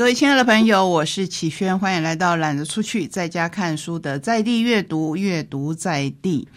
各位亲爱的朋友，我是启轩，欢迎来到懒得出去在家看书的在地阅读，阅读在地。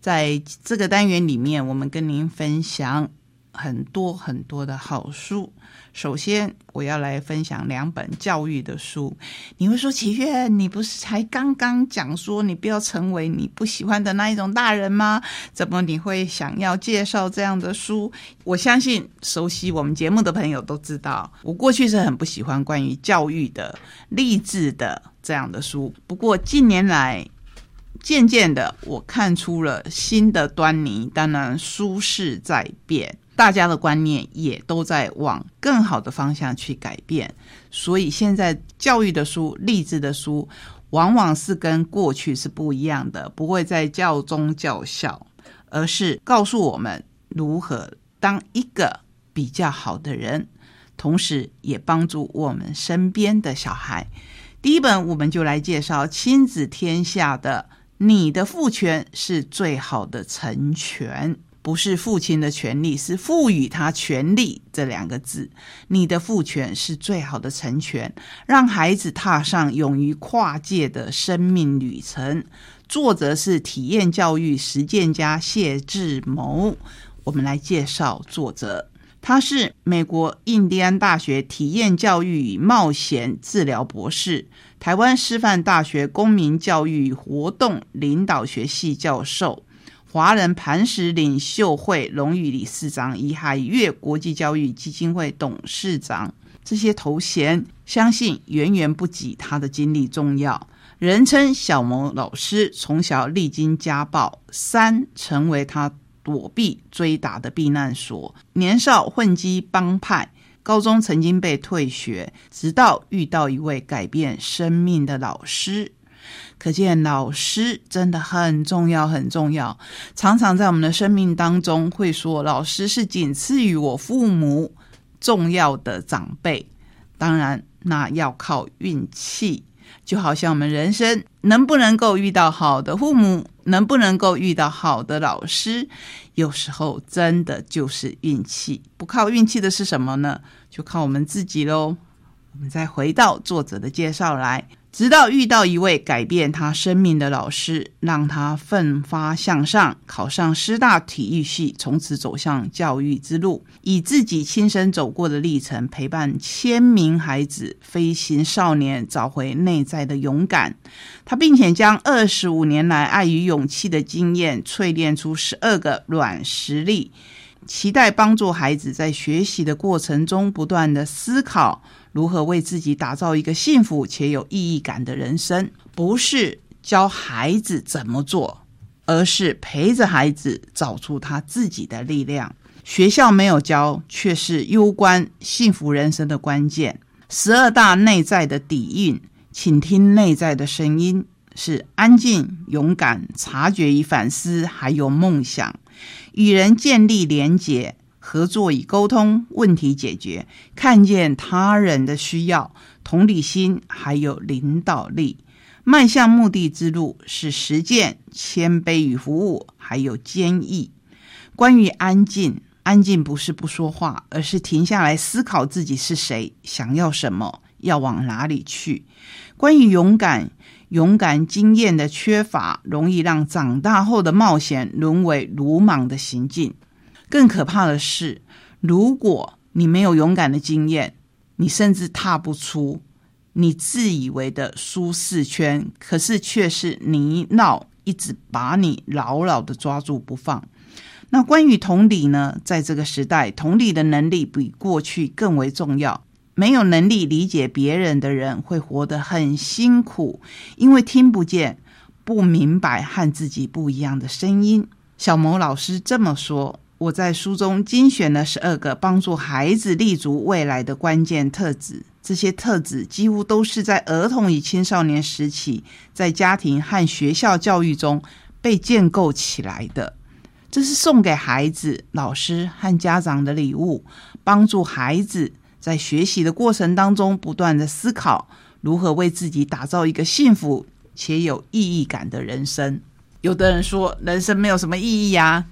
在这个单元里面，我们跟您分享很多很多的好书。首先，我要来分享两本教育的书。你会说，启轩，你不是才刚刚讲说你不要成为你不喜欢的那一种大人吗？怎么你会想要介绍这样的书？我相信熟悉我们节目的朋友都知道，我过去是很不喜欢关于教育的、励志的这样的书。不过近年来，渐渐的我看出了新的端倪。当然，书势在变。大家的观念也都在往更好的方向去改变，所以现在教育的书、励志的书，往往是跟过去是不一样的，不会在教中教校，而是告诉我们如何当一个比较好的人，同时也帮助我们身边的小孩。第一本，我们就来介绍《亲子天下》的“你的父权是最好的成全”。不是父亲的权利，是赋予他权利这两个字。你的父权是最好的成全，让孩子踏上勇于跨界的生命旅程。作者是体验教育实践家谢志谋。我们来介绍作者，他是美国印第安大学体验教育与冒险治疗博士，台湾师范大学公民教育活动领导学系教授。华人磐石领袖会荣誉理事长，以海月国际教育基金会董事长，这些头衔相信远远不及他的经历重要。人称小萌老师，从小历经家暴，三成为他躲避追打的避难所。年少混迹帮派，高中曾经被退学，直到遇到一位改变生命的老师。可见老师真的很重要，很重要。常常在我们的生命当中，会说老师是仅次于我父母重要的长辈。当然，那要靠运气。就好像我们人生能不能够遇到好的父母，能不能够遇到好的老师，有时候真的就是运气。不靠运气的是什么呢？就靠我们自己喽。我们再回到作者的介绍来。直到遇到一位改变他生命的老师，让他奋发向上，考上师大体育系，从此走向教育之路。以自己亲身走过的历程，陪伴千名孩子、飞行少年找回内在的勇敢。他并且将二十五年来爱与勇气的经验淬炼出十二个软实力，期待帮助孩子在学习的过程中不断的思考。如何为自己打造一个幸福且有意义感的人生？不是教孩子怎么做，而是陪着孩子找出他自己的力量。学校没有教，却是攸关幸福人生的关键。十二大内在的底蕴，请听内在的声音：是安静、勇敢、察觉与反思，还有梦想，与人建立连结。合作与沟通，问题解决，看见他人的需要，同理心，还有领导力，迈向目的之路是实践、谦卑与服务，还有坚毅。关于安静，安静不是不说话，而是停下来思考自己是谁，想要什么，要往哪里去。关于勇敢，勇敢经验的缺乏，容易让长大后的冒险沦为鲁莽的行径。更可怕的是，如果你没有勇敢的经验，你甚至踏不出你自以为的舒适圈，可是却是泥淖，一直把你牢牢的抓住不放。那关于同理呢？在这个时代，同理的能力比过去更为重要。没有能力理解别人的人，会活得很辛苦，因为听不见、不明白和自己不一样的声音。小某老师这么说。我在书中精选了十二个帮助孩子立足未来的关键特质，这些特质几乎都是在儿童与青少年时期，在家庭和学校教育中被建构起来的。这是送给孩子、老师和家长的礼物，帮助孩子在学习的过程当中不断的思考如何为自己打造一个幸福且有意义感的人生。有的人说，人生没有什么意义呀。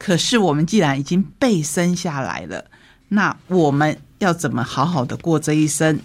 可是我们既然已经被生下来了，那我们要怎么好好的过这一生？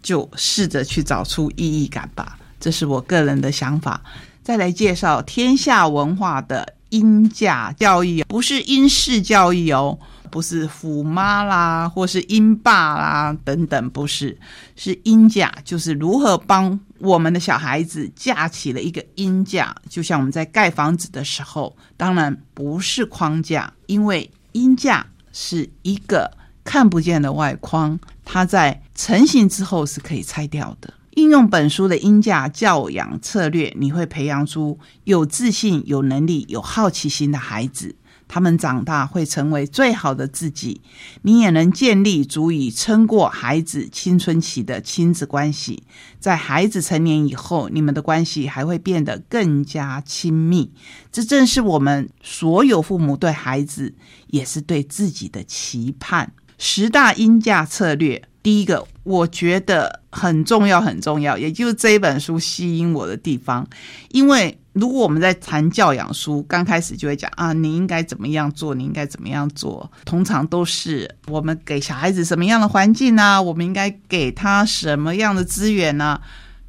就试着去找出意义感吧。这是我个人的想法。再来介绍天下文化的音价教育，不是英式教育哦，不是虎妈啦，或是鹰爸啦等等，不是，是鹰架，就是如何帮我们的小孩子架起了一个鹰架，就像我们在盖房子的时候，当然不是框架，因为鹰架是一个看不见的外框，它在成型之后是可以拆掉的。应用本书的音架教养策略，你会培养出有自信、有能力、有好奇心的孩子。他们长大会成为最好的自己。你也能建立足以撑过孩子青春期的亲子关系。在孩子成年以后，你们的关系还会变得更加亲密。这正是我们所有父母对孩子，也是对自己的期盼。十大音架策略。第一个，我觉得很重要，很重要，也就是这一本书吸引我的地方。因为如果我们在谈教养书，刚开始就会讲啊，你应该怎么样做，你应该怎么样做，通常都是我们给小孩子什么样的环境呢？我们应该给他什么样的资源呢？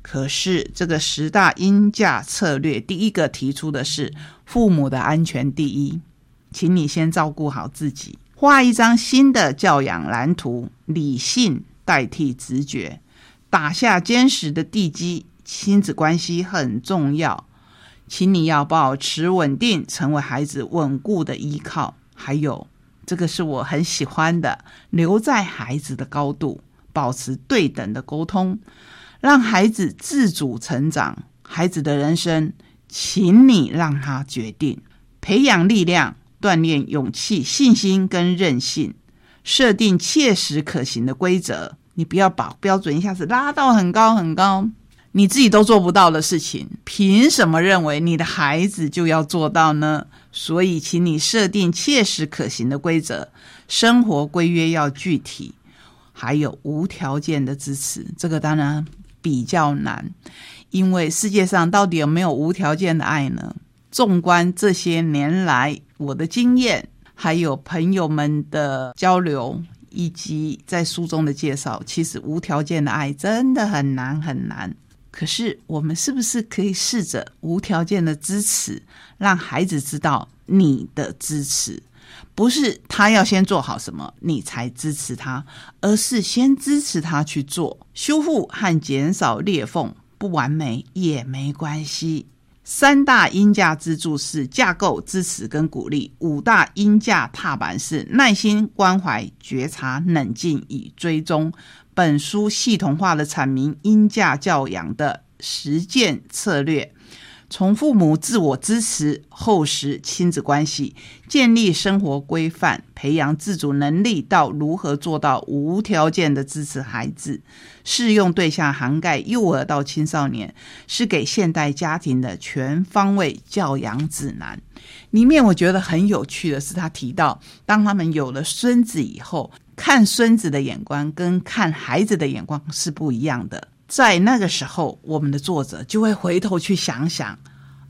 可是这个十大因价策略，第一个提出的是父母的安全第一，请你先照顾好自己。画一张新的教养蓝图，理性代替直觉，打下坚实的地基。亲子关系很重要，请你要保持稳定，成为孩子稳固的依靠。还有，这个是我很喜欢的，留在孩子的高度，保持对等的沟通，让孩子自主成长。孩子的人生，请你让他决定，培养力量。锻炼勇气、信心跟韧性，设定切实可行的规则。你不要把标准一下子拉到很高很高，你自己都做不到的事情，凭什么认为你的孩子就要做到呢？所以，请你设定切实可行的规则，生活规约要具体，还有无条件的支持。这个当然比较难，因为世界上到底有没有无条件的爱呢？纵观这些年来，我的经验，还有朋友们的交流，以及在书中的介绍，其实无条件的爱真的很难很难。可是，我们是不是可以试着无条件的支持，让孩子知道你的支持，不是他要先做好什么你才支持他，而是先支持他去做，修复和减少裂缝，不完美也没关系。三大音价支柱是架构、支持跟鼓励；五大音价踏板是耐心、关怀、觉察、冷静与追踪。本书系统化的阐明音价教养的实践策略。从父母自我支持、厚实亲子关系、建立生活规范、培养自主能力，到如何做到无条件的支持孩子，适用对象涵盖幼儿到青少年，是给现代家庭的全方位教养指南。里面我觉得很有趣的是，他提到，当他们有了孙子以后，看孙子的眼光跟看孩子的眼光是不一样的。在那个时候，我们的作者就会回头去想想，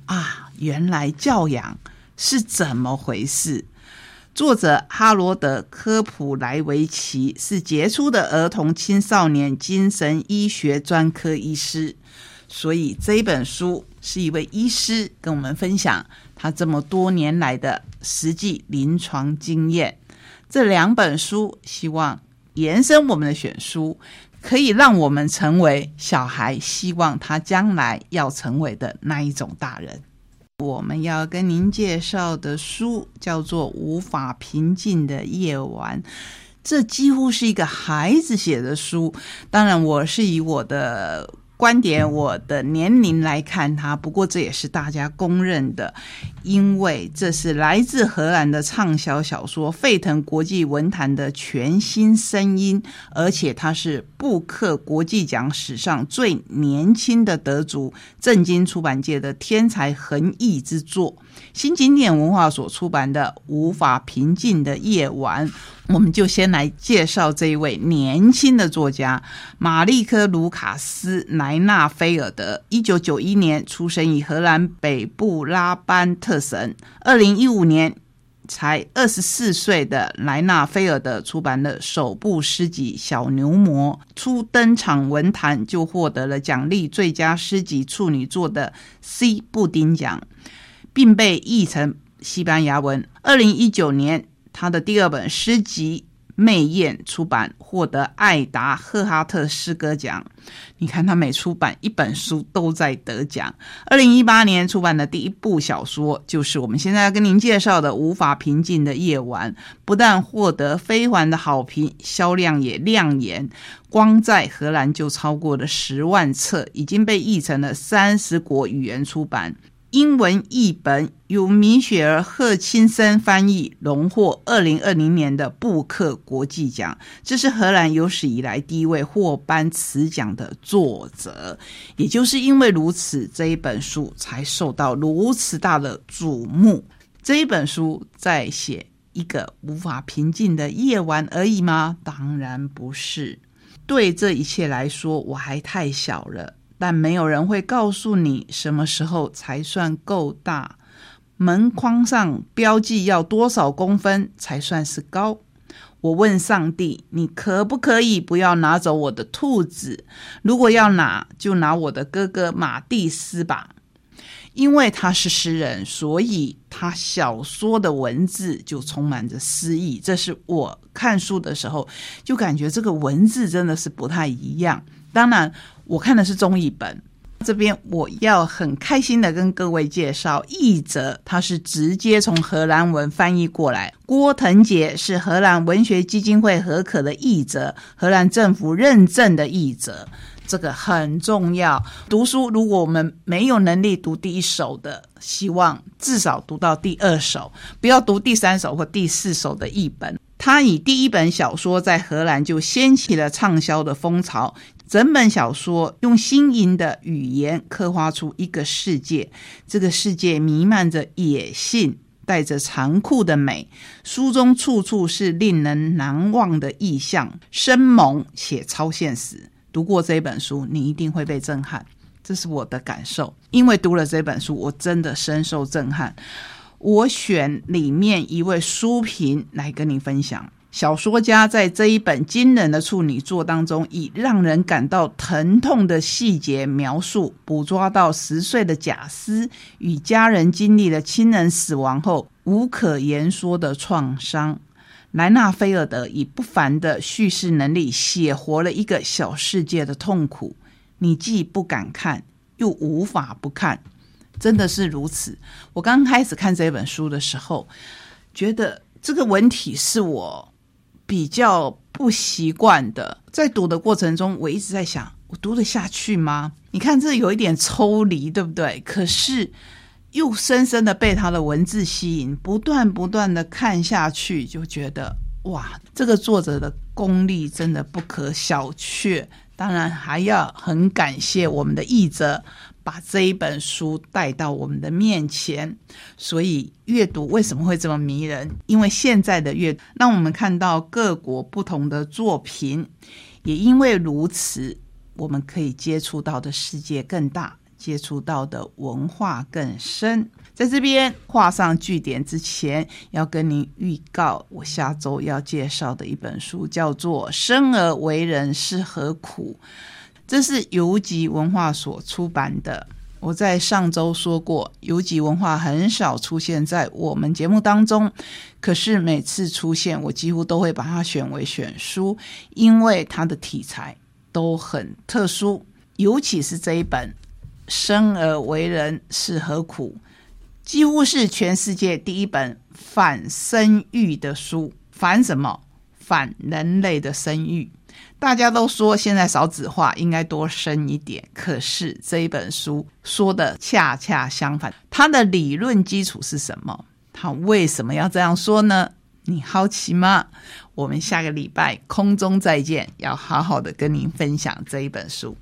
啊，原来教养是怎么回事。作者哈罗德·科普莱维奇是杰出的儿童青少年精神医学专科医师，所以这本书是一位医师跟我们分享他这么多年来的实际临床经验。这两本书希望延伸我们的选书。可以让我们成为小孩希望他将来要成为的那一种大人。我们要跟您介绍的书叫做《无法平静的夜晚》，这几乎是一个孩子写的书。当然，我是以我的。观点，我的年龄来看它，不过这也是大家公认的，因为这是来自荷兰的畅销小说，沸腾国际文坛的全新声音，而且它是布克国际奖史上最年轻的得主，震惊出版界的天才横溢之作。新经典文化所出版的《无法平静的夜晚》。我们就先来介绍这一位年轻的作家马利科·卢卡斯·莱莱纳菲尔德。一九九一年出生于荷兰北部拉班特省，二零一五年才二十四岁的莱纳菲尔德出版了首部诗集《小牛魔》，初登场文坛就获得了奖励最佳诗集处女作的 C 布丁奖，并被译成西班牙文。二零一九年，他的第二本诗集。媚艳出版获得艾达赫哈特诗歌奖。你看，他每出版一本书都在得奖。二零一八年出版的第一部小说，就是我们现在要跟您介绍的《无法平静的夜晚》，不但获得非凡的好评，销量也亮眼。光在荷兰就超过了十万册，已经被译成了三十国语言出版。英文译本由米雪儿·赫钦森翻译，荣获二零二零年的布克国际奖。这是荷兰有史以来第一位获颁此奖的作者。也就是因为如此，这一本书才受到如此大的瞩目。这一本书在写一个无法平静的夜晚而已吗？当然不是。对这一切来说，我还太小了。但没有人会告诉你什么时候才算够大。门框上标记要多少公分才算是高？我问上帝：“你可不可以不要拿走我的兔子？如果要拿，就拿我的哥哥马蒂斯吧，因为他是诗人，所以他小说的文字就充满着诗意。这是我看书的时候就感觉这个文字真的是不太一样。当然。”我看的是中译本，这边我要很开心的跟各位介绍译者，他是直接从荷兰文翻译过来。郭腾杰是荷兰文学基金会合可的译者，荷兰政府认证的译者，这个很重要。读书如果我们没有能力读第一首的，希望至少读到第二首，不要读第三首或第四首的译本。他以第一本小说在荷兰就掀起了畅销的风潮。整本小说用新颖的语言刻画出一个世界，这个世界弥漫着野性，带着残酷的美。书中处处是令人难忘的意象，生猛且超现实。读过这本书，你一定会被震撼，这是我的感受。因为读了这本书，我真的深受震撼。我选里面一位书评来跟你分享。小说家在这一本惊人的处女作当中，以让人感到疼痛的细节描述，捕捉到十岁的贾斯与家人经历了亲人死亡后无可言说的创伤。莱纳菲尔德以不凡的叙事能力，写活了一个小世界的痛苦。你既不敢看，又无法不看，真的是如此。我刚开始看这本书的时候，觉得这个文体是我。比较不习惯的，在读的过程中，我一直在想，我读得下去吗？你看，这有一点抽离，对不对？可是又深深的被他的文字吸引，不断不断的看下去，就觉得哇，这个作者的功力真的不可小觑。当然，还要很感谢我们的译者。把这一本书带到我们的面前，所以阅读为什么会这么迷人？因为现在的阅，让我们看到各国不同的作品，也因为如此，我们可以接触到的世界更大，接触到的文化更深。在这边画上句点之前，要跟您预告，我下周要介绍的一本书叫做《生而为人是何苦》。这是游集文化所出版的。我在上周说过，游集文化很少出现在我们节目当中，可是每次出现，我几乎都会把它选为选书，因为它的题材都很特殊，尤其是这一本《生而为人是何苦》，几乎是全世界第一本反生育的书。反什么？反人类的生育。大家都说现在少子化，应该多生一点。可是这一本书说的恰恰相反，它的理论基础是什么？它为什么要这样说呢？你好奇吗？我们下个礼拜空中再见，要好好的跟您分享这一本书。